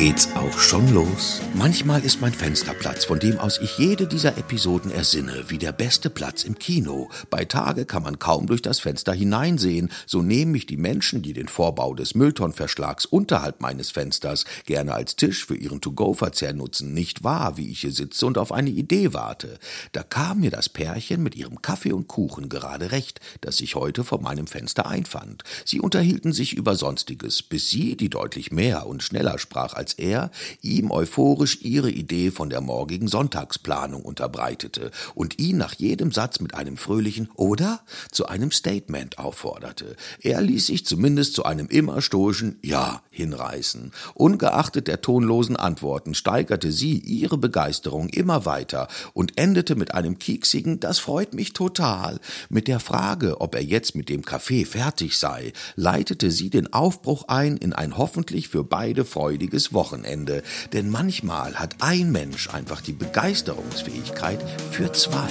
geht's auch schon los. Manchmal ist mein Fensterplatz, von dem aus ich jede dieser Episoden ersinne, wie der beste Platz im Kino. Bei Tage kann man kaum durch das Fenster hineinsehen, so nehmen mich die Menschen, die den Vorbau des Mülltonnenverschlags unterhalb meines Fensters gerne als Tisch für ihren To-Go-Verzehr nutzen, nicht wahr, wie ich hier sitze und auf eine Idee warte. Da kam mir das Pärchen mit ihrem Kaffee und Kuchen gerade recht, das sich heute vor meinem Fenster einfand. Sie unterhielten sich über Sonstiges, bis sie, die deutlich mehr und schneller sprach als als er ihm euphorisch ihre Idee von der morgigen Sonntagsplanung unterbreitete und ihn nach jedem Satz mit einem fröhlichen oder zu einem Statement aufforderte. Er ließ sich zumindest zu einem immer stoischen Ja hinreißen. Ungeachtet der tonlosen Antworten steigerte sie ihre Begeisterung immer weiter und endete mit einem kieksigen Das freut mich total. Mit der Frage, ob er jetzt mit dem Kaffee fertig sei, leitete sie den Aufbruch ein in ein hoffentlich für beide freudiges Wochenende, denn manchmal hat ein Mensch einfach die Begeisterungsfähigkeit für zwei.